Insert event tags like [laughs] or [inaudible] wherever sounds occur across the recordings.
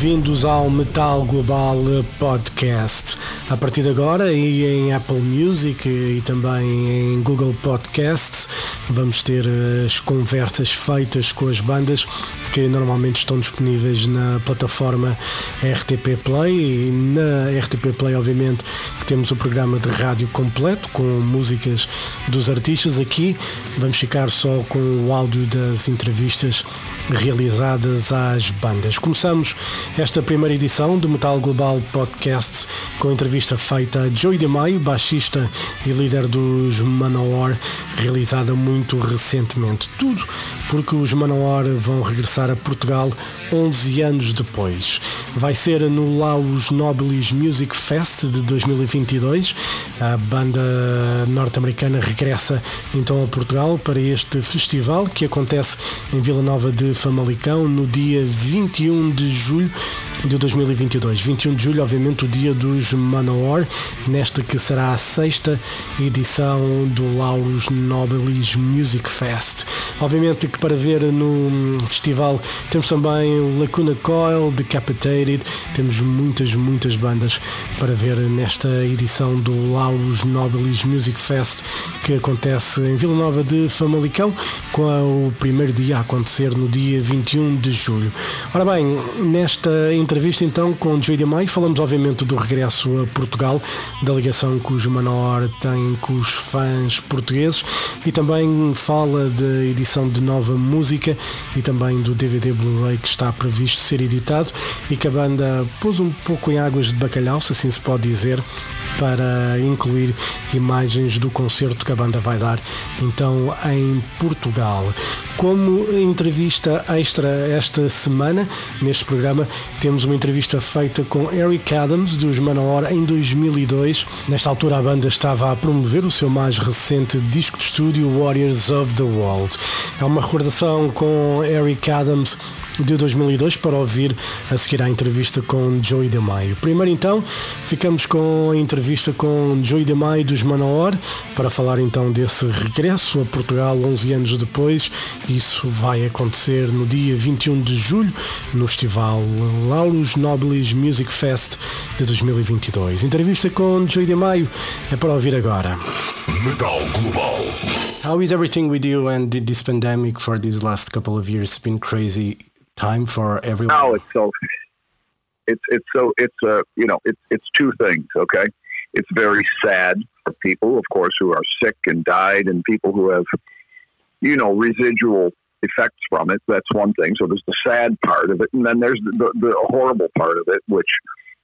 bem-vindos ao Metal Global Podcast. A partir de agora, e em Apple Music e também em Google Podcasts, vamos ter as conversas feitas com as bandas que normalmente estão disponíveis na plataforma RTP Play e na RTP Play, obviamente, que temos o programa de rádio completo com músicas dos artistas. Aqui vamos ficar só com o áudio das entrevistas realizadas às bandas. Começamos esta primeira edição do Metal Global Podcast com a entrevista feita a Joey DeMaio, baixista e líder dos Manowar, realizada muito recentemente. Tudo porque os Manowar vão regressar a Portugal 11 anos depois. Vai ser no Laos Nobilis Music Fest de 2022. A banda norte-americana regressa então a Portugal para este festival que acontece em Vila Nova de Famalicão no dia 21 de julho de 2022. 21 de julho, obviamente, o dia dos Manowar, nesta que será a sexta edição do Laurus Nobilis Music Fest. Obviamente que para ver no festival temos também Lacuna Coil, Decapitated, temos muitas, muitas bandas para ver nesta edição do Laurus Nobilis Music Fest que acontece em Vila Nova de Famalicão, com o primeiro dia a acontecer no dia 21 de julho. Ora bem, nesta entrevista então com Joey Mai, falamos obviamente do regresso a Portugal, da ligação que os Manor têm com os fãs portugueses e também fala da edição de nova música e também do DVD Blu-ray que está previsto ser editado e que a banda pôs um pouco em águas de bacalhau, se assim se pode dizer, para incluir imagens do concerto que a banda vai dar então em Portugal. Como entrevista extra esta semana, neste programa, temos uma entrevista feita com Eric Adams dos Manowar em 2002. Nesta altura, a banda estava a promover o seu mais recente disco de estúdio, Warriors of the World. É uma recordação com Eric Adams de 2002 para ouvir a seguir à entrevista com Joey DeMaio. Primeiro então, ficamos com a entrevista com Joey DeMaio dos Manowar para falar então desse regresso a Portugal 11 anos depois. Isso vai acontecer no dia 21 de julho no festival Laurus Nobilis Music Fest de 2022. Entrevista com Joey DeMaio é para ouvir agora. Metal Global. How is everything with you and did this pandemic for these last couple of years been crazy time for everyone? Oh, it's so it's it's so it's uh you know it's it's two things. Okay, it's very sad for people, of course, who are sick and died, and people who have you know residual effects from it. That's one thing. So there's the sad part of it, and then there's the, the, the horrible part of it, which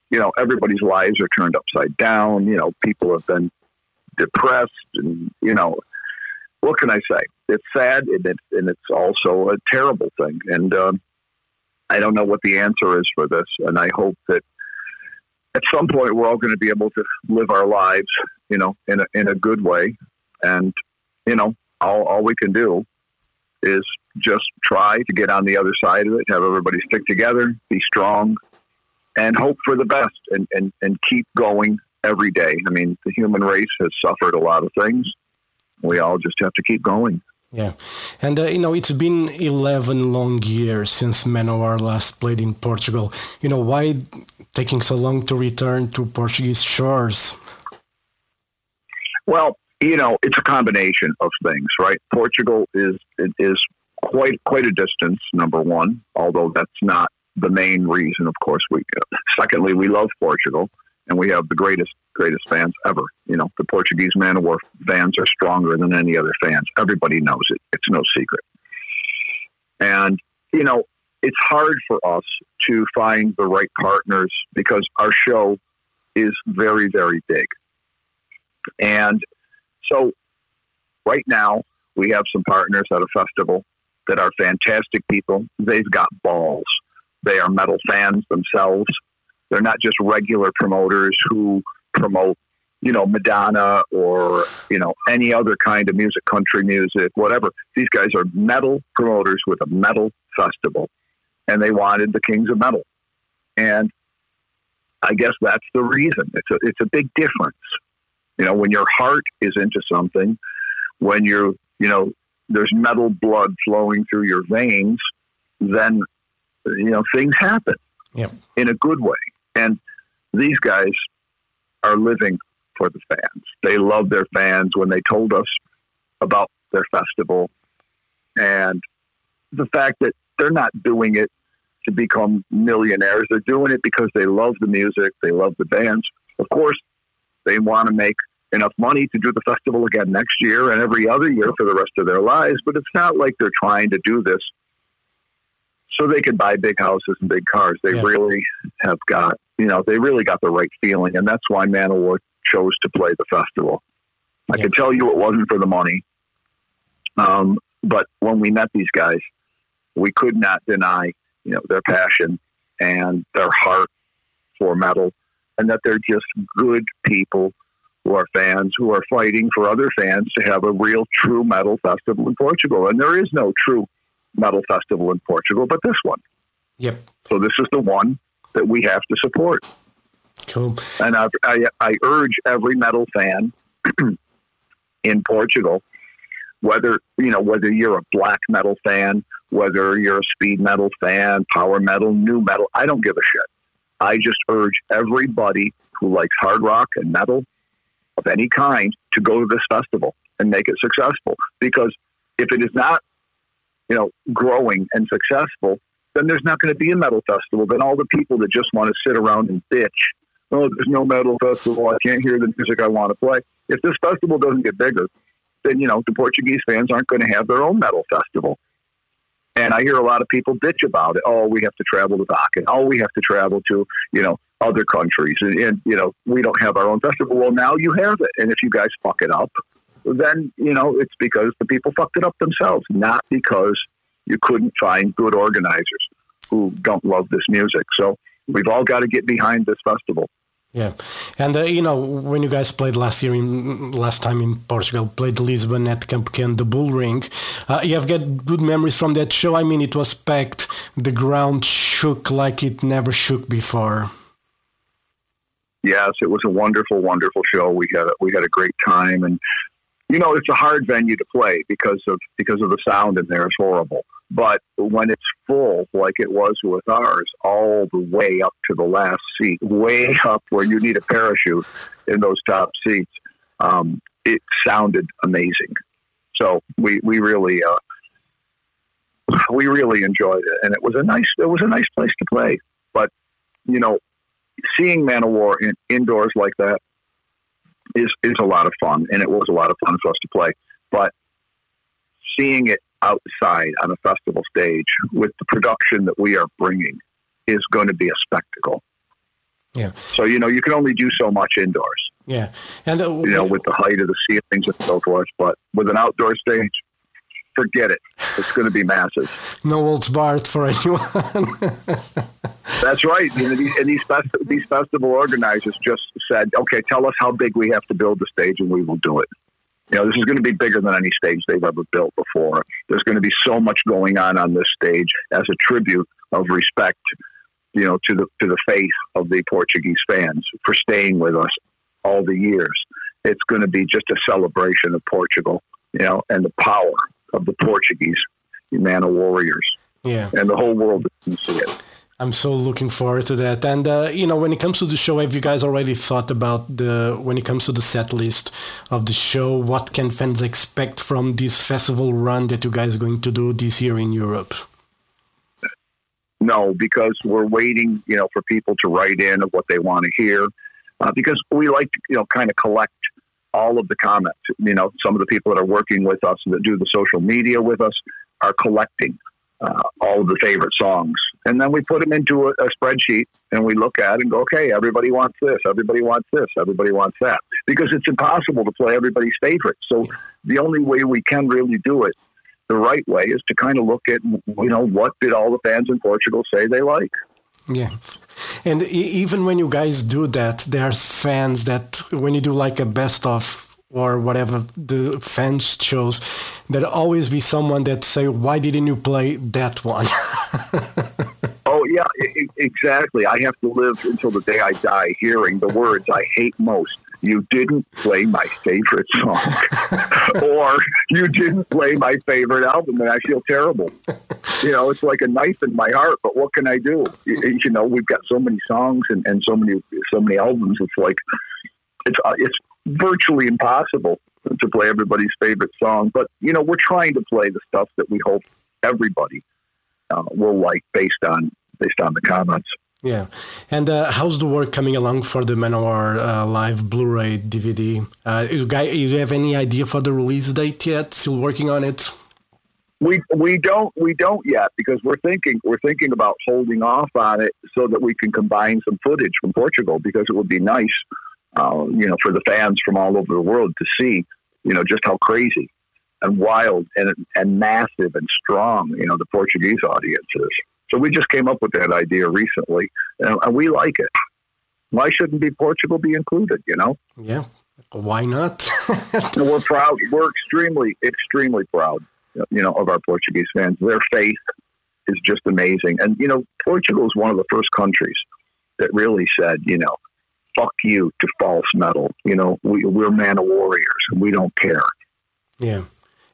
you know everybody's lives are turned upside down. You know, people have been depressed, and you know what can I say? It's sad, and it's, and it's also a terrible thing. And um, I don't know what the answer is for this, and I hope that at some point we're all going to be able to live our lives, you know, in a in a good way, and you know, all all we can do is just try to get on the other side of it, have everybody stick together, be strong, and hope for the best, and and and keep going every day. I mean, the human race has suffered a lot of things. We all just have to keep going. Yeah, and uh, you know it's been eleven long years since Manowar last played in Portugal. You know why taking so long to return to Portuguese shores? Well, you know it's a combination of things, right? Portugal is is quite quite a distance. Number one, although that's not the main reason. Of course, we. Secondly, we love Portugal, and we have the greatest greatest fans ever. You know, the Portuguese Manowar fans are stronger than any other fans. Everybody knows it. It's no secret. And, you know, it's hard for us to find the right partners because our show is very, very big. And so right now we have some partners at a festival that are fantastic people. They've got balls. They are metal fans themselves. They're not just regular promoters who promote, you know, Madonna or, you know, any other kind of music, country music, whatever. These guys are metal promoters with a metal festival, and they wanted the Kings of Metal. And I guess that's the reason. It's a, it's a big difference. You know, when your heart is into something, when you're, you know, there's metal blood flowing through your veins, then, you know, things happen in a good way. And these guys are living for the fans. They love their fans when they told us about their festival and the fact that they're not doing it to become millionaires. They're doing it because they love the music, they love the bands. Of course, they want to make enough money to do the festival again next year and every other year for the rest of their lives, but it's not like they're trying to do this so they can buy big houses and big cars. They Yeah. really have got, you know, they really got the right feeling, and that's why Manowar chose to play the festival. I Yeah. can tell you it wasn't for the money, um, but when we met these guys, we could not deny, you know, their passion and their heart for metal, and that they're just good people who are fans who are fighting for other fans to have a real, true metal festival in Portugal. And there is no true metal festival in Portugal, but this one. Yep. So this is the one that we have to support. Cool. And I, I, I urge every metal fan [clears throat] in Portugal, whether you know whether you're a black metal fan, whether you're a speed metal fan, power metal, new metal, I don't give a shit. I just urge everybody who likes hard rock and metal of any kind to go to this festival and make it successful. Because if it is not, you know, growing and successful, then there's not going to be a metal festival. Then all the people that just want to sit around and bitch, oh, there's no metal festival. I can't hear the music I want to play. If this festival doesn't get bigger, then you know the Portuguese fans aren't going to have their own metal festival. And I hear a lot of people bitch about it. Oh, we have to travel to Wacken. Oh, we have to travel to you know other countries, and, and you know we don't have our own festival. Well, now you have it, and if you guys fuck it up, then you know it's because the people fucked it up themselves, not because you couldn't find good organizers who don't love this music. So we've all got to get behind this festival. Yeah, and uh, you know when you guys played last year, in, last time in Portugal, played Lisbon at Campo Pequeno, the Bull Ring. Uh, you have got good memories from that show. I mean, it was packed. The ground shook like it never shook before. Yes, it was a wonderful, wonderful show. We had a, we had a great time, and you know it's a hard venue to play because of because of the sound in there is horrible. But when it's full, like it was with ours, all the way up to the last seat, way [laughs] up where you need a parachute in those top seats, um, it sounded amazing. So we we really uh, we really enjoyed it, and it was a nice it was a nice place to play. But you know, seeing Manowar in, indoors like that is is a lot of fun, and it was a lot of fun for us to play. But seeing it outside on a festival stage with the production that we are bringing is going to be a spectacle. Yeah. So you know you can only do so much indoors. Yeah, and uh, You know with the height of the ceilings and so forth. But with an outdoor stage, forget it. It's going to be massive. [laughs] no holds barred for anyone. [laughs] That's right. You know, these, and these fest- these festival organizers just said, "Okay, tell us how big we have to build the stage, and we will do it." You know, this is going to be bigger than any stage they've ever built before. There's going to be so much going on on this stage as a tribute of respect, you know, to the to the faith of the Portuguese fans for staying with us all the years. It's going to be just a celebration of Portugal, you know, and the power of the Portuguese Manowarriors, yeah. and the whole world can see it. I'm so looking forward to that. And uh, you know, when it comes to the show, have you guys already thought about the when it comes to the set list of the show? What can fans expect from this festival run that you guys are going to do this year in Europe? No, because we're waiting, you know, for people to write in of what they want to hear. Uh, because we like you know, kind of collect all of the comments. You know, some of the people that are working with us that do the social media with us are collecting uh, all of the favorite songs, and then we put them into a, a spreadsheet and we look at it and go, okay, everybody wants this, everybody wants this, everybody wants that, because it's impossible to play everybody's favorite. So the only way we can really do it the right way is to kind of look at, you know, what did all the fans in Portugal say they like. Yeah. And even when you guys do that, there's fans that when you do like a best of or whatever the fans chose, there'll always be someone that say, "Why didn't you play that one?" [laughs] Oh yeah, exactly. I have to live until the day I die hearing the words I hate most. you didn't play my favorite song, [laughs] or you didn't play my favorite album, and I feel terrible. You know, it's like a knife in my heart. But what can I do? You, you know, we've got so many songs and, and so many so many albums. It's like it's uh, it's virtually impossible to play everybody's favorite song. But you know, we're trying to play the stuff that we hope everybody uh, will like based on based on the comments. Yeah, and uh, how's the work coming along for the Manowar uh, live Blu-ray DVD? Uh, you, guys, you have any idea for the release date yet? Still working on it? We we don't we don't yet because we're thinking we're thinking about holding off on it so that we can combine some footage from Portugal because it would be nice, uh, you know, for the fans from all over the world to see, you know, just how crazy and wild and and massive and strong, you know, the Portuguese audience is. So we just came up with that idea recently, and, and we like it. Why shouldn't be Portugal be included? You know? Yeah. Why not? [laughs] we're proud. We're extremely, extremely proud. You know, of our Portuguese fans. Their faith is just amazing. And you know, Portugal is one of the first countries that really said, you know, fuck you to false metal. You know, we, we're Manowarriors and we don't care. Yeah.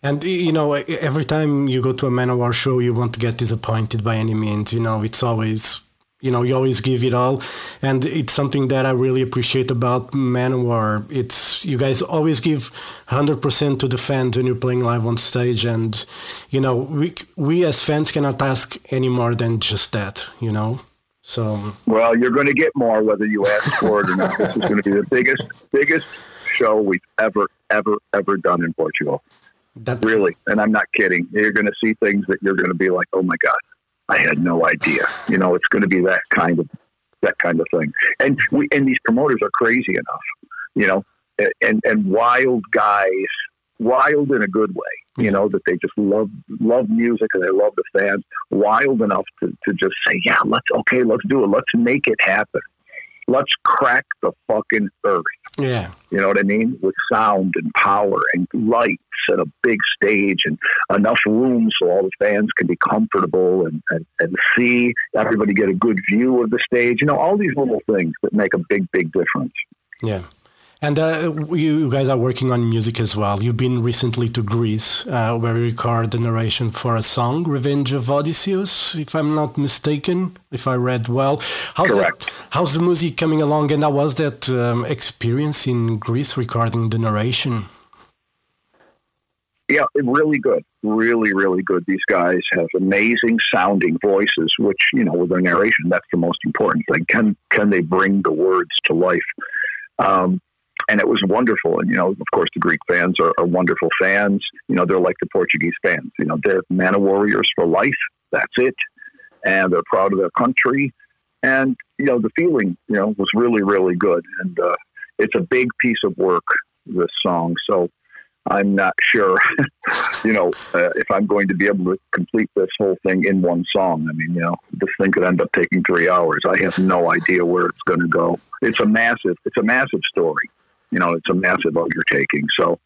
And you know, every time you go to a Manowar show, you won't get disappointed by any means. You know, it's always, you know, you always give it all, and it's something that I really appreciate about Manowar. It's you guys always give hundred percent to the fans when you're playing live on stage, and you know, we we as fans cannot ask any more than just that. You know. So well, you're going to get more whether you ask for it or not. This is going to be the [laughs] biggest, biggest show we've ever, ever, ever done in Portugal. That's... Really, and I'm not kidding. You're going to see things that you're going to be like, "Oh my god, I had no idea." You know, it's going to be that kind of that kind of thing. And we and these promoters are crazy enough, you know, and and wild guys, wild in a good way. You know that they just love love music and they love the fans. Wild enough to to just say, "Yeah, let's okay, let's do it. Let's make it happen." let's crack the fucking earth. Yeah. You know what I mean? With sound and power and lights and a big stage and enough room so all the fans can be comfortable and, and, and see everybody get a good view of the stage. You know, all these little things that make a big, big difference. Yeah. And uh, you guys are working on music as well. You've been recently to Greece, uh, where you record the narration for a song, "Revenge of Odysseus," if I'm not mistaken, if I read well. How's Correct. That, how's the music coming along? And how was that um, experience in Greece recording the narration? Yeah, really good. Really, really good. These guys have amazing sounding voices, which, you know, with their narration, that's the most important thing. Can can they bring the words to life? Um, and it was wonderful. And you know, of course, the Greek fans are, are, wonderful fans. You know, they're like the Portuguese fans. You know, they're Manowarriors for life. That's it, and they're proud of their country. And you know, the feeling, you know, was really, really good. And uh, it's a big piece of work. This song, so I'm not sure, [laughs] you know, uh, if I'm going to be able to complete this whole thing in one song. I mean, you know, this thing could end up taking three hours. I have no idea where it's going to go. It's a massive, it's a massive story you know, it's a massive undertaking. So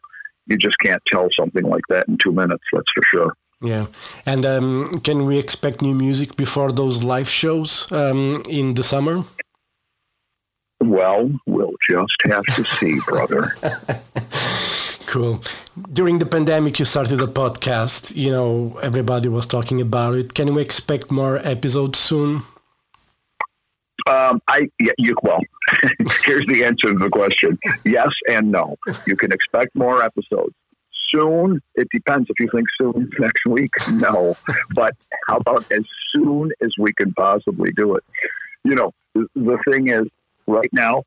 you just can't tell something like that in two minutes. That's for sure. Yeah, and um, can we expect new music before those live shows um, in the summer? Well, we'll just have to see, [laughs] brother. cool. During the pandemic, you started a podcast. You know, everybody was talking about it. Can we expect more episodes soon? Um, I you well. [laughs] here's the answer to the question: yes and no. You can expect more episodes soon. It depends. If you think soon next week, no. but how about as soon as we can possibly do it? You know, the thing is, right now,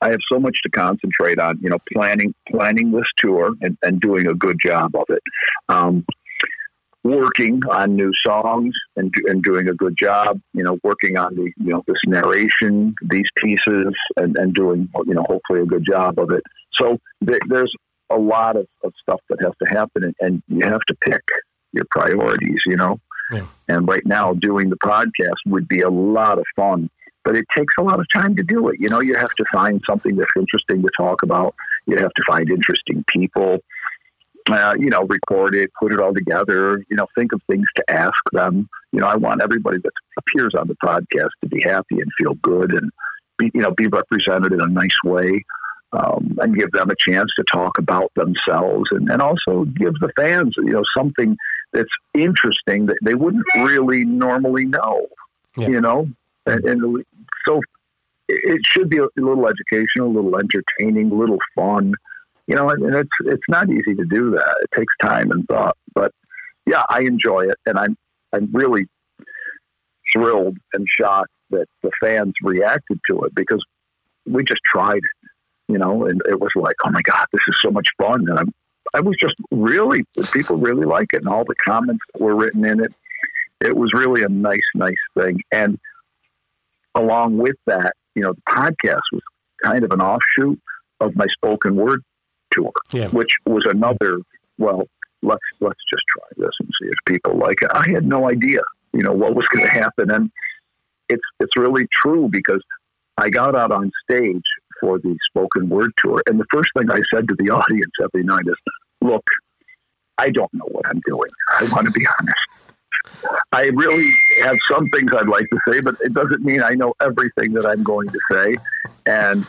I have so much to concentrate on. You know, planning planning this tour and, and doing a good job of it. Um, working on new songs and, and doing a good job, you know, working on the, you know, this narration, these pieces and, and doing, you know, hopefully a good job of it. So th- there's a lot of, of stuff that has to happen and, and you have to pick your priorities, you know? Yeah. And right now doing the podcast would be a lot of fun, but it takes a lot of time to do it. You know, you have to find something that's interesting to talk about. You have to find interesting people uh, you know, record it, put it all together, you know, think of things to ask them. You know, I want everybody that appears on the podcast to be happy and feel good and be, you know, be represented in a nice way. um, and give them a chance to talk about themselves, and, and also give the fans, you know, something that's interesting that they wouldn't really normally know. Yeah. You know, and, and so it should be a little educational, a little entertaining, a little fun. You know, and it's it's not easy to do that. It takes time and thought, but yeah, I enjoy it, and I'm I'm really thrilled and shocked that the fans reacted to it because we just tried it, you know, and it was like, oh my god, this is so much fun, and I'm I was just really people really like it, and all the comments that were written in it, it was really a nice, nice thing, and along with that, you know, the podcast was kind of an offshoot of my spoken word tour, Yeah. which was another. Well, let's let's just try this and see if people like it. I had no idea, you know, what was going to happen, and it's it's really true because I got out on stage for the spoken word tour, and the first thing I said to the [laughs] audience every night is, "Look, I don't know what I'm doing. I want to be honest. I really have some things I'd like to say, but it doesn't mean I know everything that I'm going to say. And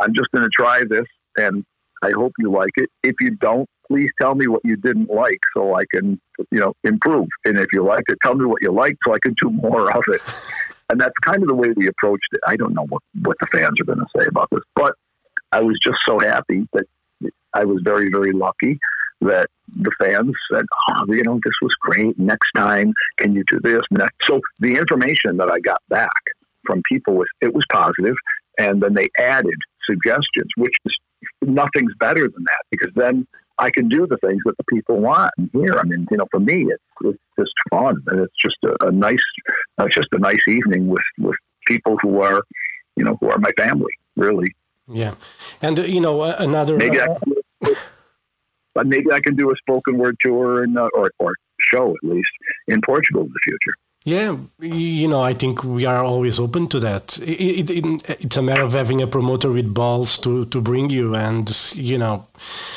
I'm just going to try this, and I hope you like it. If you don't, please tell me what you didn't like so I can, you know, improve. And if you liked it, tell me what you liked so I can do more of it. And that's kind of the way we approached it. I don't know what, what the fans are going to say about this, but I was just so happy that I was very, very lucky that the fans said, oh, you know, this was great. Next time, can you do this? Next. So the information that I got back from people was it was positive, and then they added suggestions, which is nothing's better than that because then I can do the things that the people want and hear. I mean, you know, for me, it's, it's just fun, and it's just a, a nice, uh, it's just a nice evening with with people who are, you know, who are my family, really. Yeah, and uh, you know uh, another. Maybe uh, I, but maybe I can do a spoken word [laughs] tour in, uh, or or show at least in Portugal in the future. Yeah, you know, I think we are always open to that. It, it, it, it's a matter of having a promoter with balls to, to bring you, and you know,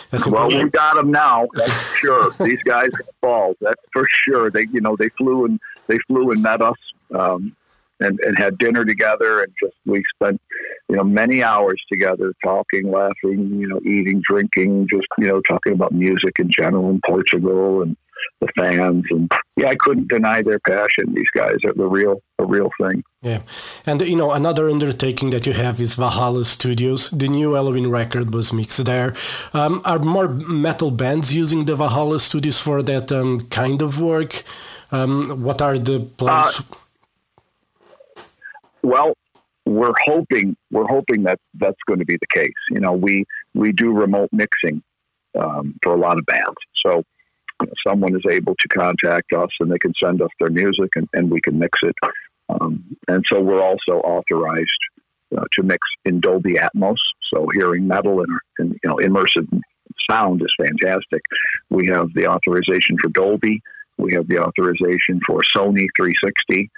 that's Well, we got them now. That's sure. [laughs] These guys have balls. That's for sure. They, you know, they flew and they flew and met us, um, and and had dinner together, and just we spent, you know, many hours together, talking, laughing, you know, eating, drinking, just you know, talking about music in general in Portugal and the fans, and yeah, I couldn't deny their passion. These guys are the real, the real thing. Yeah, and you know, another undertaking that you have is Valhalla Studios. The new Helloween record was mixed there. Um, are more metal bands using the Valhalla Studios for that um, kind of work? Um, what are the plans? Well, we're hoping we're hoping that that's going to be the case. You know, we we do remote mixing um, for a lot of bands, so someone is able to contact us and they can send us their music and, and we can mix it. Um, and so we're also authorized uh, to mix in Dolby Atmos. So hearing metal and, and you know immersive sound is fantastic. We have the authorization for Dolby. We have the authorization for Sony 360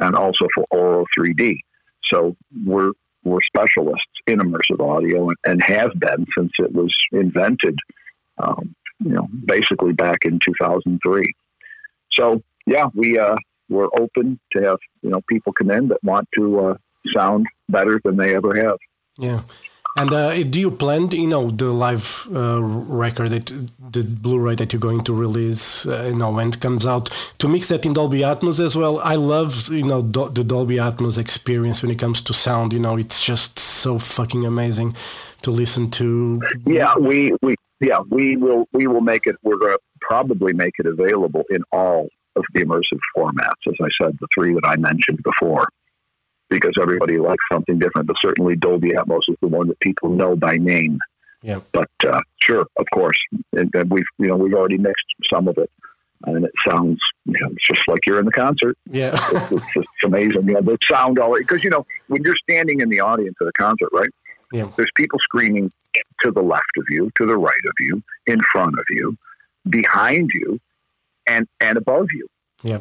and also for Auro 3D. So we're we're specialists in immersive audio and, and have been since it was invented. Um, you know, basically back in 2003. So yeah, we uh, we're open to have you know people come in that want to uh, sound better than they ever have. Yeah. And uh, do you plan, you know, the live uh, record, that, the Blu-ray that you're going to release, uh, you know, when it comes out, to mix that in Dolby Atmos as well? I love, you know, do- the Dolby Atmos experience when it comes to sound. You know, it's just so fucking amazing to listen to. Yeah, we, we yeah we will we will make it. We're going to probably make it available in all of the immersive formats. As I said, the three that I mentioned before. Because everybody likes something different, but certainly Dolby Atmos is the one that people know by name. Yeah. But uh, sure, of course, and, and we've you know we've already mixed some of it, and it sounds you know it's just like you're in the concert. Yeah. [laughs] It's, it's, it's amazing. You know, the sound all because you know when you're standing in the audience at a concert, right? Yeah. There's people screaming to the left of you, to the right of you, in front of you, behind you, and and above you. yeah.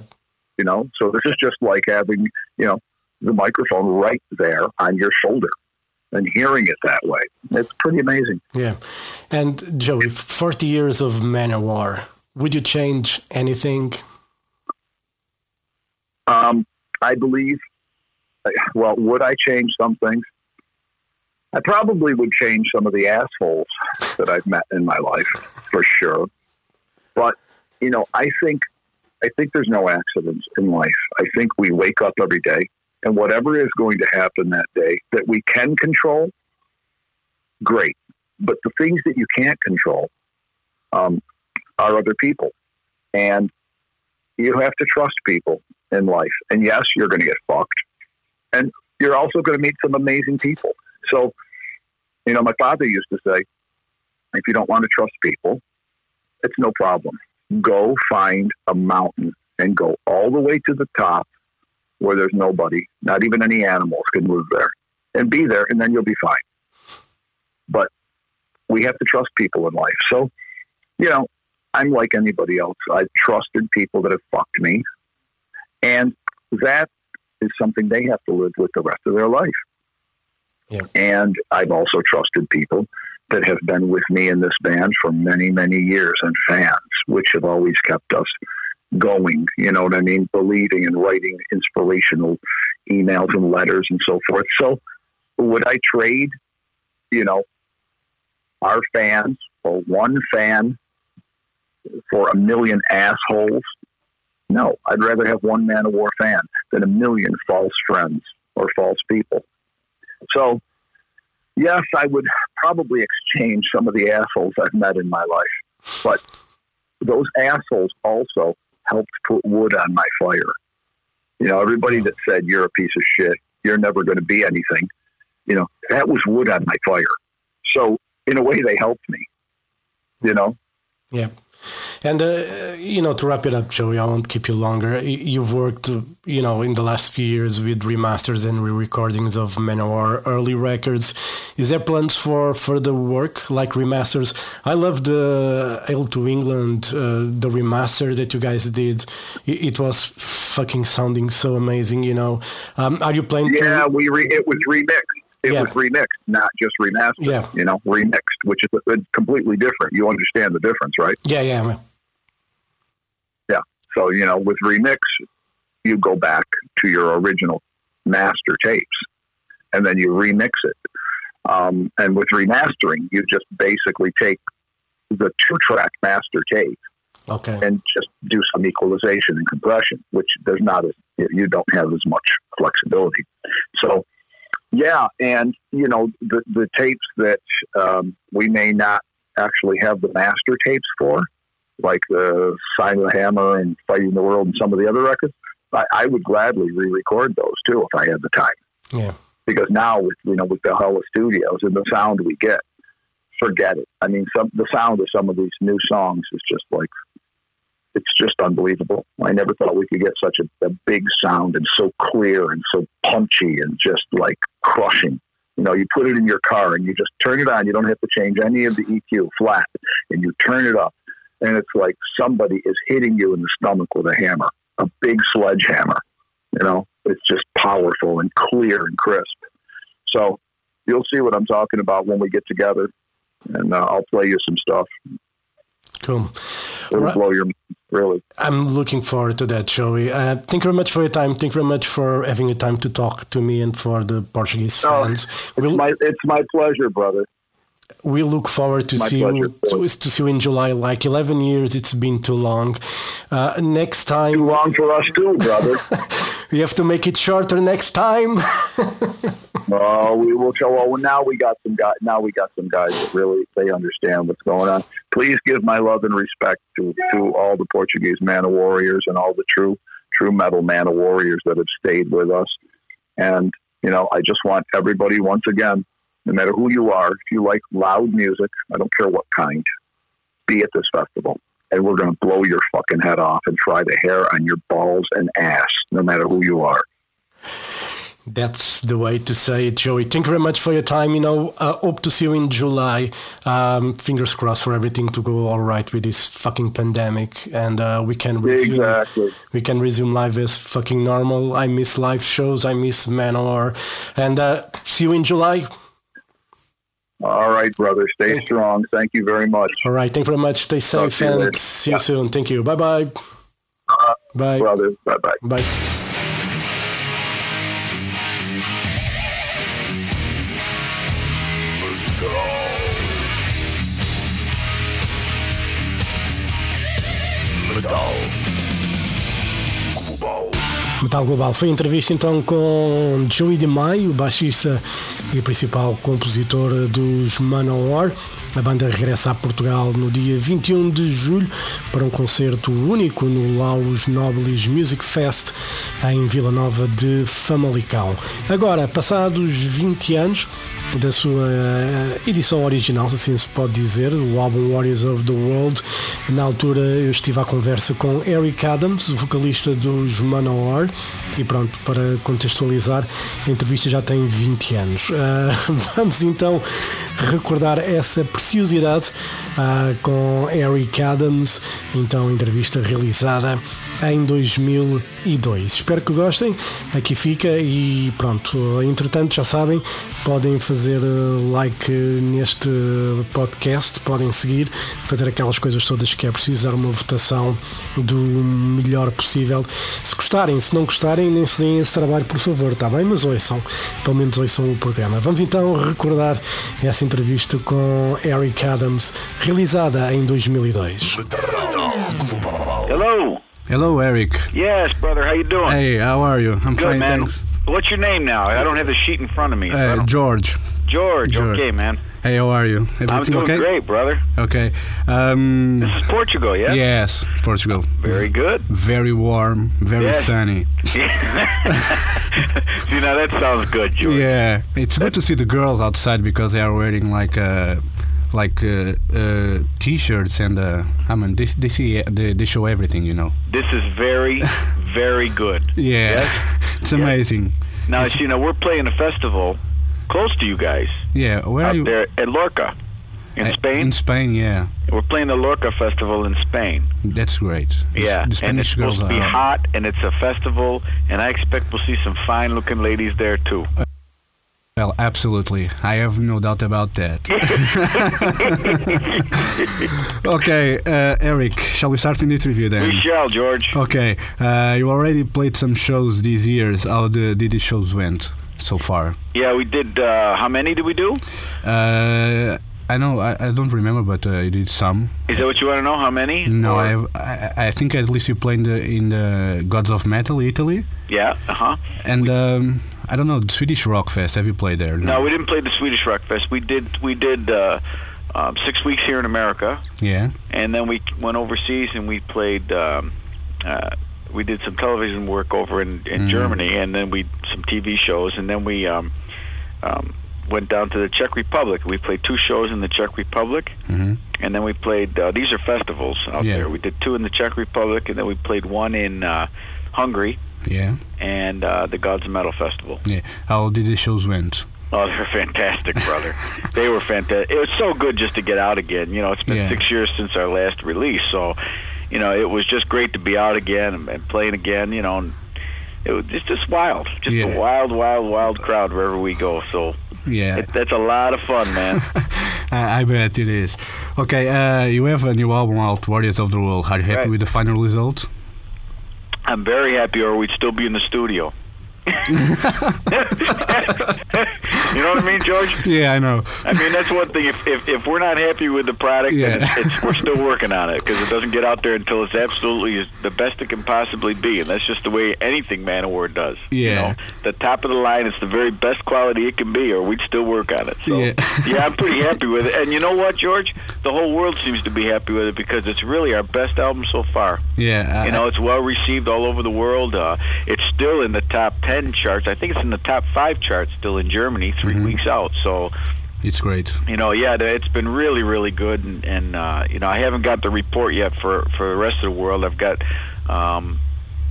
You know, so this is just like having you know the microphone right there on your shoulder and hearing it that way. It's pretty amazing. Yeah. And Joey, 40 years of Manowar, would you change anything? Um, I believe. Well, would I change some things? I probably would change some of the assholes that I've met in my life for sure. But you know, I think I think there's no accidents in life. I think we wake up every day, and whatever is going to happen that day that we can control, great. But the things that you can't control um, are other people, and you have to trust people in life. And yes, you're going to get fucked, and you're also going to meet some amazing people. So, you know, my father used to say, if you don't want to trust people, it's no problem. Go find a mountain and go all the way to the top where there's nobody, not even any animals can move there, and be there, and then you'll be fine. But we have to trust people in life. So, you know, I'm like anybody else. I've trusted people that have fucked me, and that is something they have to live with the rest of their life. And I've also trusted people that have been with me in this band for many, many years and fans, which have always kept us going. You know what I mean? Believing and writing inspirational emails and letters and so forth. So, would I trade, you know, our fans or one fan for a million assholes? No, I'd rather have one Manowar fan than a million false friends or false people. So, yes, I would probably exchange some of the assholes I've met in my life, but those assholes also helped put wood on my fire. You know, everybody that said you're a piece of shit, you're never going to be anything, you know, that was wood on my fire. So, in a way, they helped me, you know? Yeah. And uh, you know, to wrap it up, Joey, I won't keep you longer. You've worked, uh, you know, in the last few years with remasters and re-recordings of Manowar early records. Is there plans for further work like remasters? I love the Hail to England, uh, the remaster that you guys did. It, it, was fucking sounding so amazing. You know, um, are you planning? Yeah, to... we re- it was remixed it yeah. was remixed, not just remastered. Yeah. You know, remixed, which is completely different. You understand the difference, right? Yeah, yeah. Yeah. So you know, with remix, you go back to your original master tapes, and then you remix it. Um, and with remastering, you just basically take the two-track master tape okay. and just do some equalization and compression, which there's not as you don't have as much flexibility. So yeah, and you know the the tapes that um, we may not actually have the master tapes for, like the Sign of the Hammer and Fighting the World and some of the other records. I, I would gladly re-record those too if I had the time. Yeah. Because now with you know with Valhalla Studios and the sound we get, forget it. I mean, some the sound of some of these new songs is just like it's just unbelievable. I never thought we could get such a, a, big sound and so clear and so punchy and just like crushing. You know, you put it in your car and you just turn it on. You don't have to change any of the EQ flat and you turn it up. And it's like somebody is hitting you in the stomach with a hammer, a big sledgehammer. You know, it's just powerful and clear and crisp. So you'll see what I'm talking about when we get together and uh, I'll play you some stuff. Cool. It'll right. blow your really. I'm looking forward to that, Joey. Uh, thank you very much for your time. Thank you very much for having the time to talk to me and for the Portuguese oh, fans. It's, we'll, my, it's my pleasure, brother. We look forward to see you to, to, see you in July. Like eleven years, it's been too long. Uh, next time, too long for us too, brother. [laughs] we have to make it shorter next time. [laughs] Oh, we will show. Well, now we got some guys. Now we got some guys that really they understand what's going on. Please give my love and respect to to all the Portuguese Manowarriors and all the true true metal Manowarriors that have stayed with us. And you know, I just want everybody once again, no matter who you are, if you like loud music, I don't care what kind, be at this festival. And we're going to blow your fucking head off and fry the hair on your balls and ass, no matter who you are. That's the way to say it, Joey. Thank you very much for your time. You know, uh, hope to see you in July. Um, fingers crossed for everything to go all right with this fucking pandemic, and uh, we can resume. Exactly. We can resume live as fucking normal. I miss live shows. I miss Manowar, and uh, see you in July. All right, brother. Stay strong. Thank you very much. All right. Thank you very much. Stay safe and see you yeah. soon. Thank you. Bye-bye. Uh, bye. Brother. Bye-bye. Bye. Metal Metal Global foi entrevista então com Joey DeMai, o baixista e principal compositor dos Manowar. A banda regressa a Portugal no dia 21 de julho para um concerto único no Laus Nobles Music Fest em Vila Nova de Famalicão. Agora, passados 20 anos, da sua eh, edição original, se assim se pode dizer, o álbum Warriors of the World. Na altura eu estive à conversa com Eric Adams, vocalista dos Manowar, e pronto, para contextualizar, a entrevista já tem 20 anos. Uh, [laughs] vamos então recordar essa preciosidade uh, com Eric Adams, então entrevista realizada em 2002. Espero que gostem. Aqui fica e pronto. Entretanto, já sabem, podem fazer eh, like neste podcast, podem seguir, fazer aquelas coisas todas que é preciso, dar uma votação do melhor possível. Se gostarem, se não gostarem, nem se deem esse trabalho, por favor, está bem? Mas ouçam, pelo menos ouçam o programa. Vamos então recordar essa entrevista com Eric Adams, realizada em 2002. Hello. Hello, Eric. Yes, brother. How you doing? Hey, how are you? I'm Good, fine, man. thanks. What's your name now? I don't have the sheet in front of me. Uh, George. George. George. Okay, man. Hey, how are you? I'm doing okay? great, brother. Okay. Um, This is Portugal, yeah? yes, Portugal. Very good. Very warm, very Yes. sunny. [laughs] [laughs] see, now that sounds good, George. Yeah, it's good to see the girls outside because they are wearing like uh, like uh, uh, t-shirts and uh, I mean they they see they, they show everything, you know. This is very, [laughs] very good. Yeah, Yes? [laughs] it's amazing. Now, It's- you know, we're playing a festival close to you guys Yeah, where are out you? there at Lorca in Uh, Spain. In Spain, yeah, we're playing the Lorca Festival in Spain. that's great. Yeah, the and it's Spanish supposed girls to be are. hot, and it's a festival, and I expect we'll see some fine-looking ladies there too. Well, absolutely. I have no doubt about that. [laughs] okay, uh, Eric, shall we start in the interview then? We shall, George. Okay, uh, you already played some shows these years. How the, did the shows went so far? Yeah, we did. Uh, how many did we do? Uh, I know, I, I don't remember, but uh, you did some. Is that what you want to know? How many? No, I, have, I I think at least you played in the, in the Gods of Metal, Italy, Yeah. Uh huh. and um, I don't know the Swedish Rock Fest. Have you played there? No, we didn't play the Swedish Rock Fest. We did. We did uh, um, six weeks here in America, Yeah. and then we went overseas and we played. Um, uh, we did some television work over in, in Mm. Germany, and then we some TV shows, and then we um, um, went down to the Czech Republic. We played two shows in the Czech Republic, hmm and then we played. Uh, these are festivals out Yeah. there. We did two in the Czech Republic, and then we played one in uh, Hungary Yeah. and uh, the Gods of Metal Festival. Yeah. How did the shows went? Oh, they're fantastic, brother. they were fantastic. [laughs] It was so good just to get out again. You know, it's been Yeah. six years since our last release, so you know it was just great to be out again and, playing again. You know, and it was it's just wild, just Yeah. a wild, wild, wild crowd wherever we go. So Yeah. it, that's a lot of fun, man. [laughs] I, I bet it is. Okay, uh, you have a new album out, Warriors of the World. Are you happy Right. with the final result? I'm very happy, or we'd still be in the studio. [laughs] [laughs] you know what I mean, George? [laughs] Yeah, I know. I mean, that's one thing. If if, if we're not happy with the product, Yeah. then it's, it's, we're still working on it because it doesn't get out there until it's absolutely the best it can possibly be, and that's just the way anything Manowar does. You Yeah. know, the top of the line is the very best quality it can be, or we'd still work on it. So, Yeah. [laughs] yeah, I'm pretty happy with it. And you know what, George? The whole world seems to be happy with it because it's really our best album so far. Yeah, I, You know, it's well received all over the world. Uh, it's still in the top 10 charts. I think it's in the top five charts still in Germany, 3 Mhm. weeks out. So, it's great. you know, yeah, it's been really, really good, and, and uh, you know, I haven't got the report yet for for the rest of the world. I've got, um,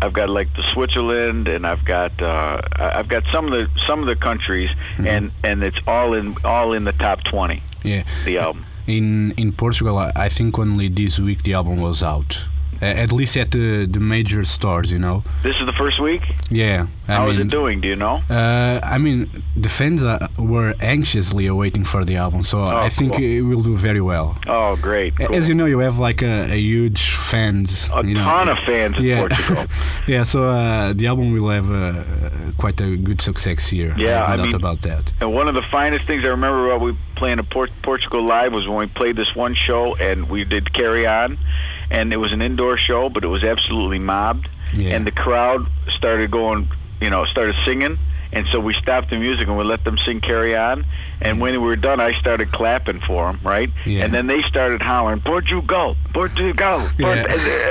I've got like the Switzerland, and I've got uh, I've got some of the some of the countries, and and it's all in all in the top twenty. Yeah. The album. In in Portugal, I, I think only this week the album was out. At least at the the major stores, you know. This is the first week. Yeah, I How is mean, it doing? Do you know? Uh, I mean, the fans uh, were anxiously awaiting for the album, so I think cool. it will do very well. Oh, great! Cool. As you know, you have like a, a huge fans. a you know, ton of fans in yeah. Portugal. [laughs] yeah, so uh, the album will have uh, quite a good success here. Yeah, I I doubt mean- about that. And one of the finest things I remember about we playing at Port- Portugal live was when we played this one show and we did Carry On, and it was an indoor show, but it was absolutely mobbed, Yeah. and the crowd started going, you know, started singing. And so we stopped the music and we let them sing "Carry On." And when we were done, I started clapping for them, right? Yeah. And then they started hollering, "Portugal, Portugal!" Port-" Yeah.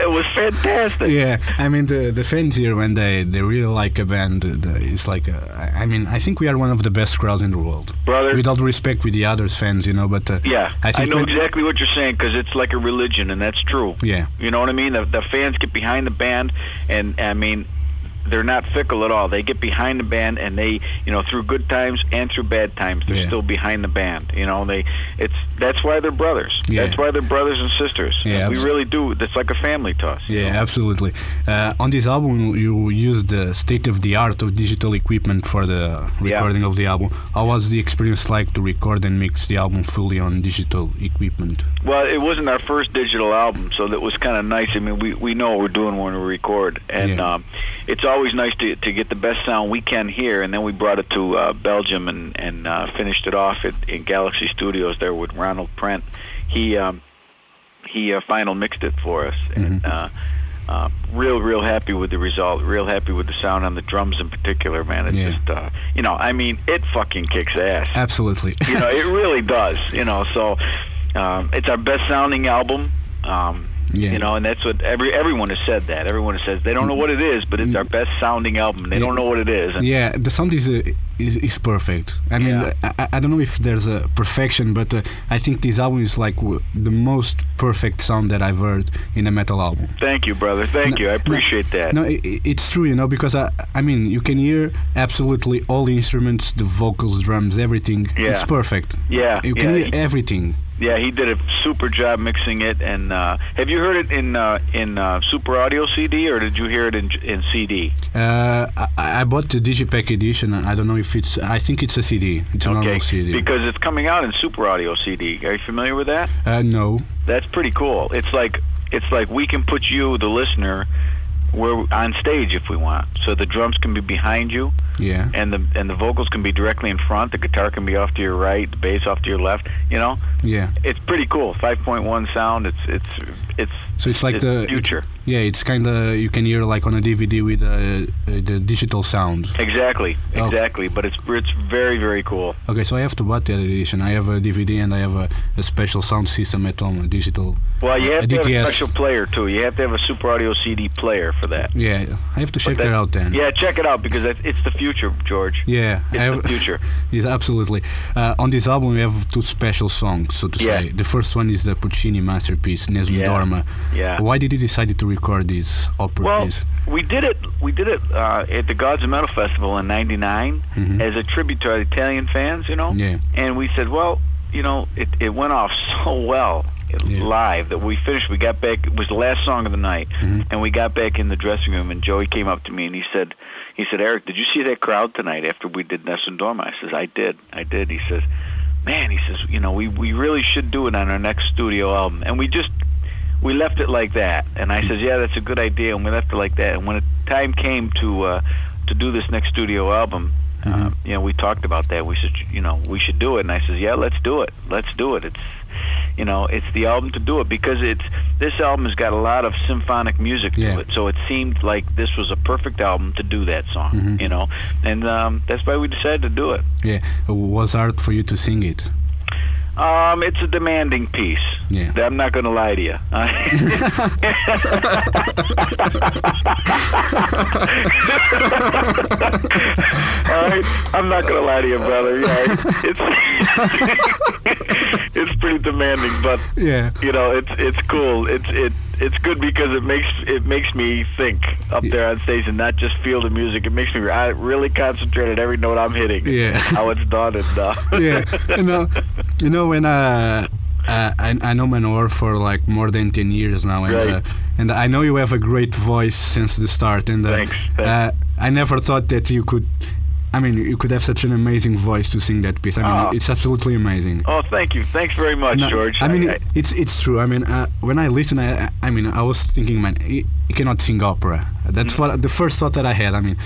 It was fantastic. Yeah, I mean the the fans here when they they really like a band, uh, it's like uh, I mean I think we are one of the best crowds in the world. Brother. With all the respect with the others fans, you know, but uh, Yeah, I think I, know exactly what you're saying because it's like a religion, and that's true. yeah, You know what I mean? The, the fans get behind the band, and I mean, they're not fickle at all. They get behind the band, and they, you know, through good times and through bad times, they're Yeah. still behind the band. You know, they, it's that's why they're brothers. Yeah. That's why they're brothers and sisters. Yeah, we really do. It's like a family to us. you yeah, know? absolutely. Uh, on this album, you used the state of the art of digital equipment for the recording of the album. How was the experience like to record and mix the album fully on digital equipment? Well, it wasn't our first digital album, so that was kind of nice. I mean, we, we know what we're doing when we record, and Yeah. um, it's always nice to to get the best sound we can here. And then we brought it to uh, Belgium and and uh, finished it off at, in Galaxy Studios there with Ronald Prent. He um, he uh, final mixed it for us, and uh, uh, real real happy with the result. Real happy with the sound on the drums in particular, man. It Yeah. just uh, you know, I mean, it fucking kicks ass Absolutely. you know, it [laughs] really does. You know, so um, it's our best sounding album. Um, Yeah. You know, and that's what every everyone has said that. Everyone has says they don't know what it is, but it's our best sounding album. They Yeah. don't know what it is. And Yeah, the sound is uh, is, is perfect. I mean, Yeah. I, I don't know if there's a perfection, but uh, I think this album is like w- the most perfect sound that I've heard in a metal album. Thank you, brother. Thank No, you. I no, appreciate that. No, i i- it's true, you know, because I, I mean, you can hear absolutely all the instruments, the vocals, drums, everything. Yeah. It's perfect. Yeah, You can hear everything. Yeah, he did a super job mixing it. And uh, have you heard it in uh, in uh, Super Audio CD or did you hear it in in CD? Uh, I, I bought the Digipack edition. I don't know if it's. I think it's a CD. It's a normal CD. Because it's coming out in Super Audio CD. Are you familiar with that? uh, no. That's pretty cool. It's like it's like we can put you, the listener, we're on stage if we want. So the drums can be behind you, Yeah. and the and the vocals can be directly in front. The guitar can be off to your right, the bass off to your left. You know, Yeah. it's pretty cool. 5.1 sound. It's it's it's So it's like it's the future. Yeah, it's kind of you can hear like on a DVD with uh, uh, the digital sound. Exactly, Oh. exactly. But it's it's very very cool. Okay, so I have to buy that edition. I have a DVD and I have a, a special sound system at home, a digital. Well, you have A to have a special player too. You have to have a Super Audio CD player for that. Yeah, I have to check that- that out then. Yeah, check it out because it's it's the future, George. Yeah, It's have, the future. [laughs] Yes, absolutely. Uh, on this album, we have two special songs, so to Yeah. say. The first one is the Puccini masterpiece, Nessun Yeah. Dorma. Yeah. Why did you decide to record this opera Well, piece? we did it. We did it uh, at the Gods of Metal Festival in '99 Mhm. as a tribute to our Italian fans. You know, Yeah. and we said, well, you know, it it went off [laughs] so well Yeah. live that we finished. We got back. It was the last song of the night, Mhm. and we got back in the dressing room, and Joey came up to me and he said, he said, Eric, did you see that crowd tonight after we did Nessun Dorma? I says, I did, I did. He says, man, he says, you know, we we really should do it on our next studio album, and we just we left it like that. And I says, yeah, that's a good idea, and we left it like that. And when the time came to uh, to do this next studio album, uh, Mhm. you know, we talked about that. We said, you know, we should do it. And I says, yeah, let's do it. Let's do it. It's you know, it's the album to do it because it's this album has got a lot of symphonic music Yeah. to it. So it seemed like this was a perfect album to do that song, Mhm. you know. And um, that's why we decided to do it. Yeah, it was hard for you to sing it. Um, it's a demanding piece. Yeah. I'm not going to lie to you. [laughs] [laughs] All right, I'm not going to lie to you, brother. Yeah, it's [laughs] it's pretty demanding, but Yeah. you know, it's it's cool. It's it it's good because it makes it makes me think up there on stage and not just feel the music. It makes me I really concentrate at every note I'm hitting. Yeah. how it's done and uh, [laughs] yeah, you know, you know when uh, uh, I I know Manowar for like more than ten years now, and Right. uh, and I know you have a great voice since the start, and uh, Thanks, thanks. Uh, I never thought that you could. I mean, you could have such an amazing voice to sing that piece. I mean, Oh. it's absolutely amazing. Oh, thank you. Thanks very much, No, George. I mean, I, it- it's it's true. I mean, uh, when I listen, I I mean, I was thinking, man, he cannot sing opera. That's Mm. what the first thought that I had. I mean,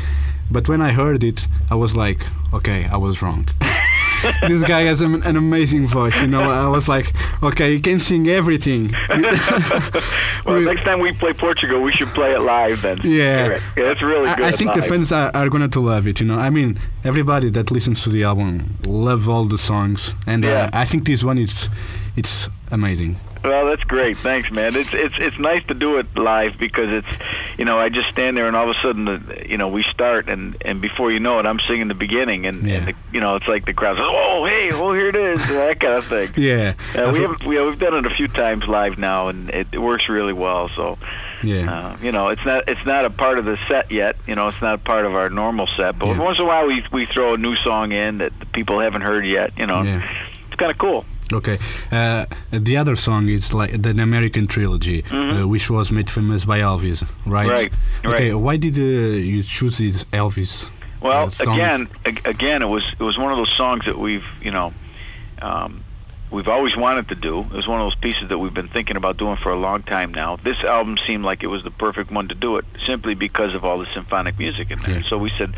but when I heard it, I was like, okay, I was wrong. [laughs] this guy has an, an amazing voice. You know, I was like, okay, you can sing everything. [laughs] well, next time we play Portugal, we should play it live then. Yeah, yeah it's really good. I, I think live. the fans are, are going to love it. You know, I mean, everybody that listens to the album love all the songs, and Yeah. uh, I think this one is it's amazing. Well, that's great. Thanks, man. It's it's it's nice to do it live because it's, you know, I just stand there and all of a sudden, the, you know, we start and and before you know it, I'm singing the beginning and, Yeah. and the, you know, it's like the crowd says, "Oh, hey, oh, here it is," [laughs] that kind of thing. Yeah, Uh, we have we, we've done it a few times live now, and it, it works really well. So, yeah, uh, you know, it's not it's not a part of the set yet. You know, it's not part of our normal set. But Yeah. once in a while, we we throw a new song in that the people haven't heard yet. You know, yeah. it's kind of cool. Okay. Uh, the other song is like the American trilogy, uh, which was made famous by Elvis, right? Mm-hmm. Right, Okay. right. Why did uh, you choose this Elvis? Well, uh, song? again, ag- again, it was it was one of those songs that we've you know, um, we've always wanted to do. It was one of those pieces that we've been thinking about doing for a long time now. This album seemed like it was the perfect one to do it, simply because of all the symphonic music in there. Yeah. So we said,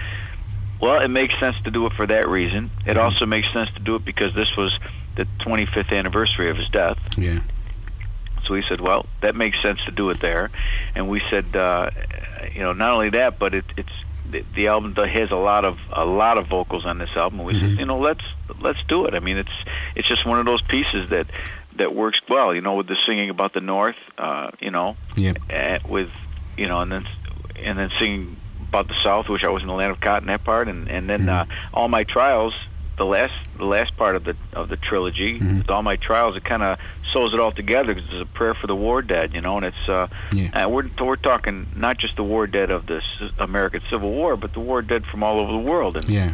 well, it makes sense to do it for that reason. It Mhm. also makes sense to do it because this was the 25th anniversary of his death. Yeah. So we said, well, that makes sense to do it there, and we said, uh, you know, not only that, but it, it's the, the album has a lot of a lot of vocals on this album. We Mhm. said, you know, let's let's do it. I mean, it's it's just one of those pieces that that works well. You know, with the singing about the North, uh, you know, Yeah. uh, with you know, and then and then singing about the South, which I was in the land of cotton that part, and and then Mhm. uh, all my trials. The last, the last part of the of the trilogy, Mhm. with all my trials, it kind of sews it all together because it's a prayer for the war dead, you know, and it's uh, Yeah. uh, we're we're talking not just the war dead of the American Civil War, but the war dead from all over the world, and Yeah.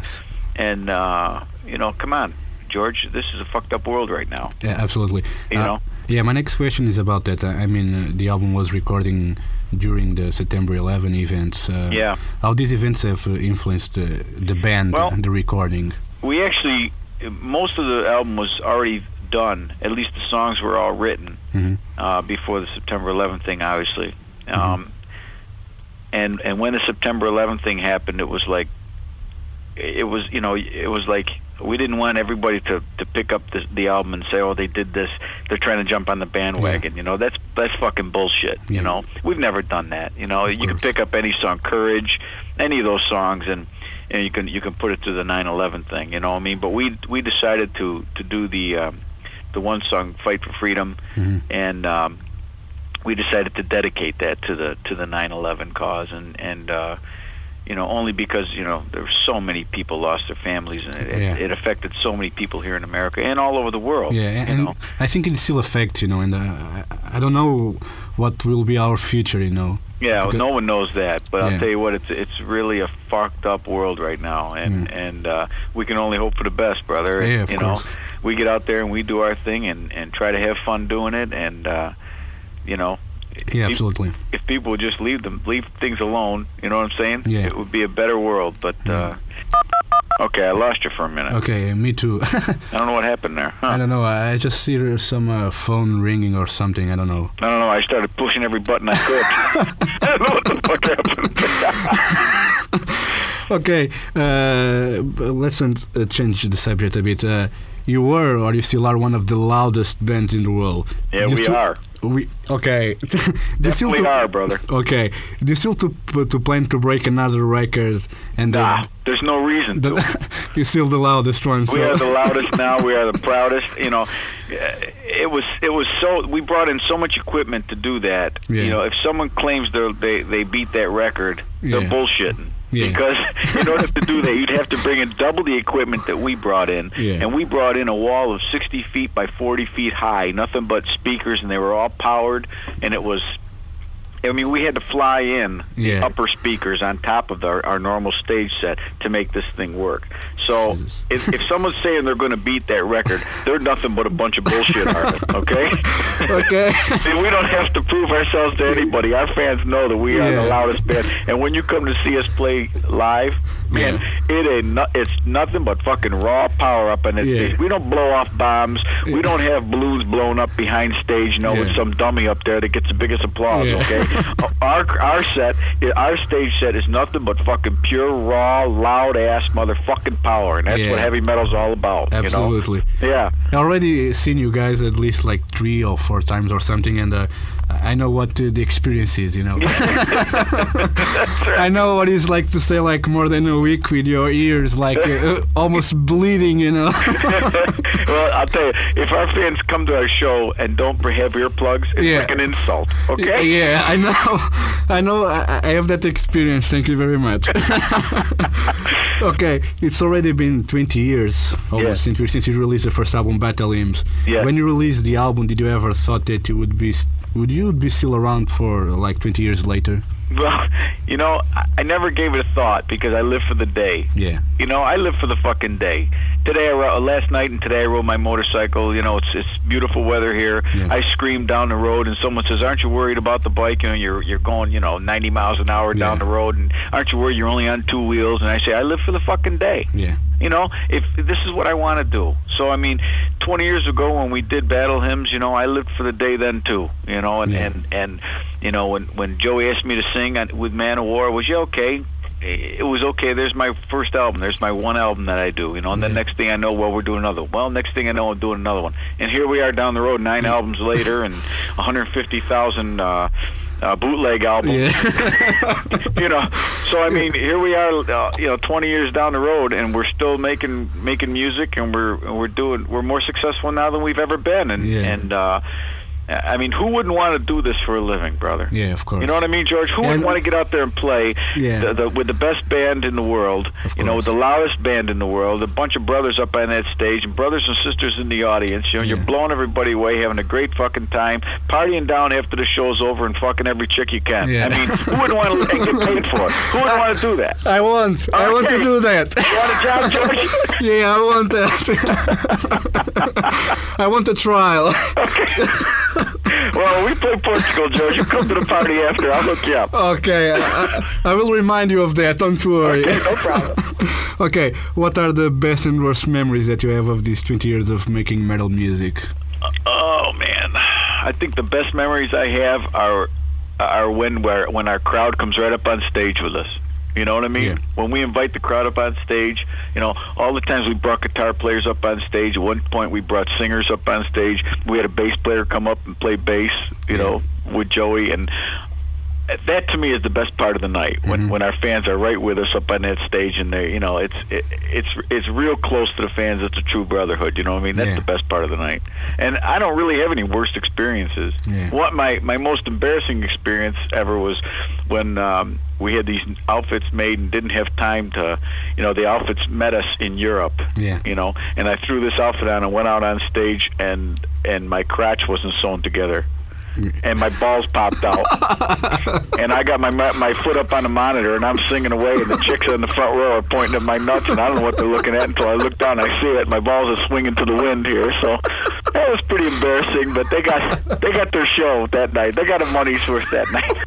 and uh, you know, come on, George, this is a fucked up world right now, Yeah. Absolutely. you Uh, know. Yeah, my next question is about that. I mean, uh, the album was recording during the September 11 events. Uh, Yeah. How these events have uh, influenced uh, the band, Well- and the recording? We actually most of the album was already done. At least the songs were all written hmm uh, before the September 11th thing, obviously. Mm-hmm. Um, and and when the September 11th thing happened, it was like it was you know it was like we didn't want everybody to to pick up the, the album and say oh they did this they're trying to jump on the bandwagon you know? That's that's fucking bullshit Yeah. you know? We've never done that you know? Of you can pick up any song courage any of those songs and and you can you can put it to the 9/11 thing you know what I mean? But we we decided to to do the um, the one song fight for freedom hmm and um, we decided to dedicate that to the to the 9/11 cause, and and uh, you know only because you know there were so many people lost their families, and it, Yeah. it, it affected so many people here in America and all over the world. Yeah, you and know? I think it still affects, you know, and uh, I- don't know what will be our future, you know. yeah, because- no one knows that, but Yeah. I'll tell you what, it's it's really a fucked up world right now, and Mm. and uh, we can only hope for the best, brother. Yeah, of you course. know, we get out there and we do our thing and and try to have fun doing it, and uh, you know. Yeah, if- absolutely. if people would just leave them leave things alone, you know what I'm saying? Yeah. It would be a better world. But uh okay, I lost you for a minute. Okay, me too. [laughs] I don't know what happened there. Huh? I don't know. I just see there's some uh, phone ringing or something. I don't know. I don't know. I started pushing every button I could. [laughs] [laughs] I don't know what the fuck happened. Okay, uh, let's uh, change the subject a bit. You were, or you still are, one of the loudest bands in the world. yeah, you we still- are. We okay. [laughs] You still to- are, brother. Okay. Do you still to to plan to break another record and then Nah, there's no reason. to. the, [laughs] you're still the loudest one? We So are the [laughs] loudest now. We are the proudest. You know, it was it was so. We brought in so much equipment to do that. Yeah. You know, if someone claims they they they beat that record, they're Yeah. bullshitting. Yeah. Because [laughs] in order to do that, you'd have to bring in double the equipment that we brought in, Yeah. and we brought in a wall of 60 feet by 40 feet high, nothing but speakers, and they were all powered, and it was. I mean, we had to fly in Yeah. upper speakers on top of our, our normal stage set to make this thing work. So if, if someone's saying they're going to beat that record, they're nothing but a bunch of bullshit artists. Okay. [laughs] okay. [laughs] See, we don't have to prove ourselves to anybody. Our fans know that we are the loudest band. And when you come to see us play live, man, it ain't no, it's nothing but fucking raw power up in it. Yeah. We don't blow off bombs. We don't have balloons blown up behind stage, you know, with some dummy up there that gets the biggest applause. Yeah. Okay, [laughs] our our set, our stage set is nothing but fucking pure raw, loud ass motherfucking power, and that's Yeah. what heavy metal's all about. Absolutely. You know? Yeah. I already seen you guys at least like three or four times or something, and uh, I know what uh, the experience is. You know, [laughs] right. I know what it's like to stay like more than a week with your ears like uh, [laughs] almost bleeding. You know. [laughs] well, I'll tell you, if our fans come to our show and don't have earplugs, it's Yeah. like an insult. Okay. Yeah, I know. I know. I, I have that experience. Thank you very much. okay, it's already been 20 years almost Yeah. since, you- since you released the first album, Battle Hymns. Yeah. When you released the album, did you ever thought that it would be, would you be still around for like 20 years later? Well, [laughs] you know, I, never gave it a thought because I live for the day. Yeah. You know, I live for the fucking day. Today, I ro- last night and today, I rode my motorcycle. You know, it's it's beautiful weather here. Yeah. I scream down the road, and someone says, "Aren't you worried about the bike? You know, you're you're going, you know, 90 miles an hour down Yeah. the road, and aren't you worried you're only on two wheels?" And I say, "I live for the fucking day." Yeah. You know, if this is what I want to do. So I mean, 20 years ago when we did battle hymns, you know, I lived for the day then too. You know, and Yeah. and and you know when when Joey asked me to sing on, with Manowar, was you okay? It was okay. There's my first album. There's my one album that I do. You know, and Yeah. next thing I know, well, we're doing another. Well, next thing I know, I'm doing another one. And here we are down the road, nine albums later, and 150,000 uh, uh, bootleg albums Yeah. [laughs] you know so i mean here we are uh, you know 20 years down the road and we're still making making music and we're and we're doing we're more successful now than we've ever been and Yeah. and uh I mean, who wouldn't want to do this for a living, brother? yeah, of course. You know what I mean, George? Who And- wouldn't want to get out there and play Yeah. the, the, with the best band in the world? Of you know, with the loudest band in the world, a bunch of brothers up on that stage, and brothers and sisters in the audience. You know, you're blowing everybody away, having a great fucking time, partying down after the show's over, and fucking every chick you can. Yeah. I mean, who wouldn't want to get paid for it? Who wouldn't want to do that? I want. I want to do that. You want a job, George? [laughs] yeah, I want that. [laughs] I want a trial. [laughs] well, we play Portugal, Joe. You come to the party after. I'll hook you up. Okay, I, I- I will remind you of that. Don't worry. Okay, no problem. [laughs] Okay, what are the best and worst memories that you have of these 20 years of making metal music? Oh man, I think the best memories I have are are when where when our crowd comes right up on stage with us. You know what I mean? Yeah. When we invite the crowd up on stage, you know, all the times we brought guitar players up on stage. At one point, we brought singers up on stage. We had a bass player come up and play bass, you Yeah. know, with Joey, and that to me is the best part of the night when Mhm. when our fans are right with us up on that stage and they you know it's it, it's it's real close to the fans it's a true brotherhood you know what i mean that's Yeah. the best part of the night and i don't really have any worst experiences Yeah. what my my most embarrassing experience ever was when um we had these outfits made and didn't have time to you know the outfits met us in europe Yeah. you know and i threw this outfit on and went out on stage and and my crotch wasn't sewn together and my balls popped out [laughs] and I got my my foot up on the monitor, and I'm singing away, and the chicks in the front row are pointing at my nuts, and I don't know what they're looking at until I look down. and I see it. My balls are swinging to the wind here, so that was pretty embarrassing. But they got they got their show that night. They got a money's worth that night.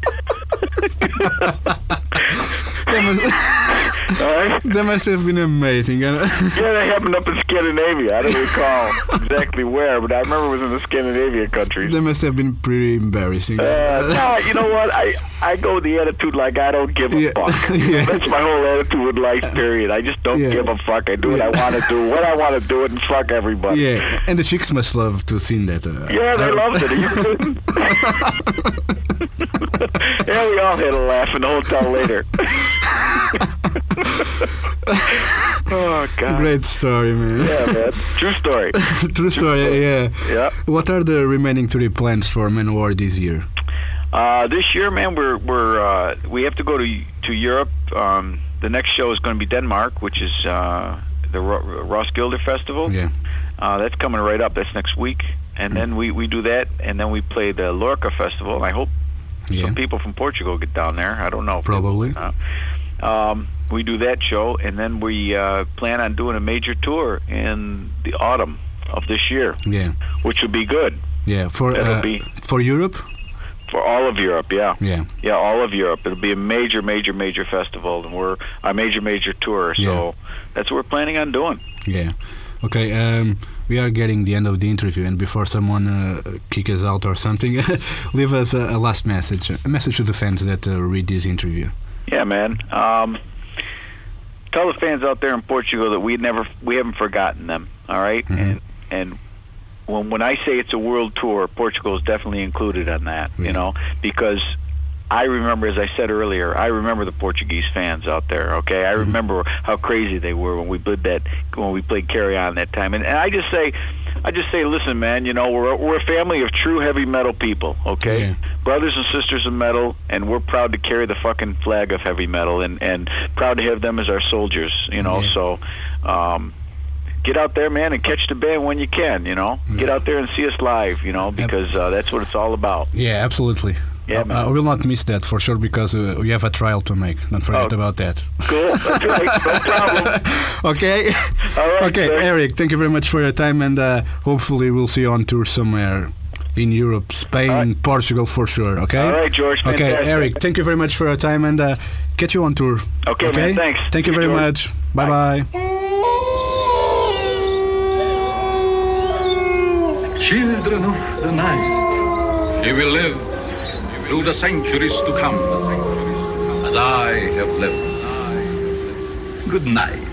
[laughs] That [laughs] must, right. that must have been amazing. Yeah, that happened up in Scandinavia. I don't recall exactly where, but I remember it was in the Scandinavia countries. that must have been pretty embarrassing. Uh, no, you know what? I I go with the attitude like I don't give a Yeah. fuck. [laughs] Yeah. That's my whole attitude with life. Period. I just don't Yeah. give a fuck. I do what I want to do. What I want to do it and fuck everybody. yeah, and the chicks must love to see that. Uh, Yeah, they uh, loved it. Are you kidding? [laughs] yeah, we all had a laugh in the hotel later. Oh God. Great story, man. Yeah, man. [laughs] True story. True story. Yeah. Yeah. What are the remaining three plans for Manowar this year? Uh, this year, man, we're we're uh, we have to go to to Europe. Um, the next show is going to be Denmark, which is uh, the Ro- Roskilde Festival. Yeah. Uh, that's coming right up. That's next week, and then we we do that, and then we play the Lorca Festival. And I hope Yeah. some people from Portugal get down there. I don't know. Probably. Uh, um, we do that show, and then we uh, plan on doing a major tour in the autumn of this year, Yeah. which would be good Yeah. For uh, be- for Europe. for all of Europe. Yeah. Yeah. Yeah, all of Europe. It'll be a major, major, major festival, and we're a major, major tour. So Yeah. that's what we're planning on doing. Yeah. Okay, um, we are getting the end of the interview, and before someone uh, kick us out or something, [laughs] leave us a, a, last message, a message to the fans that uh, read this interview. Yeah, man. Um, tell the fans out there in Portugal that we never, we haven't forgotten them. All right? Mhm. and and when when I say it's a world tour, Portugal is definitely included on that. You know, because I remember, as I said earlier, I remember the Portuguese fans out there. Okay, I remember how crazy they were when we played that when we played Carry On that time. And, and I just say, I just say, listen, man, you know, we're we're a family of true heavy metal people. Okay, Yeah. brothers and sisters of metal, and we're proud to carry the fucking flag of heavy metal, and and proud to have them as our soldiers. You know, Yeah. so. Um, Get out there, man, and catch the band when you can. You know, get out there and see us live. You know, because uh, that's what it's all about. Yeah, absolutely. Yeah, I- man. I will not miss that for sure because uh, we have a trial to make. Don't forget Oh. about that. Cool. That's right. No [laughs] problem. Okay. All right. okay, sir. Eric, thank you very much for your time, and uh, hopefully we'll see you on tour somewhere in Europe, Spain, All right. Portugal for sure. Okay. All right, George. Okay, fantastic. Eric, thank you very much for your time, and uh, catch you on tour. Okay, man, thanks. Thank you very George. much. Bye bye. Children of the night, you will live through the centuries to come, as I have lived. Good night.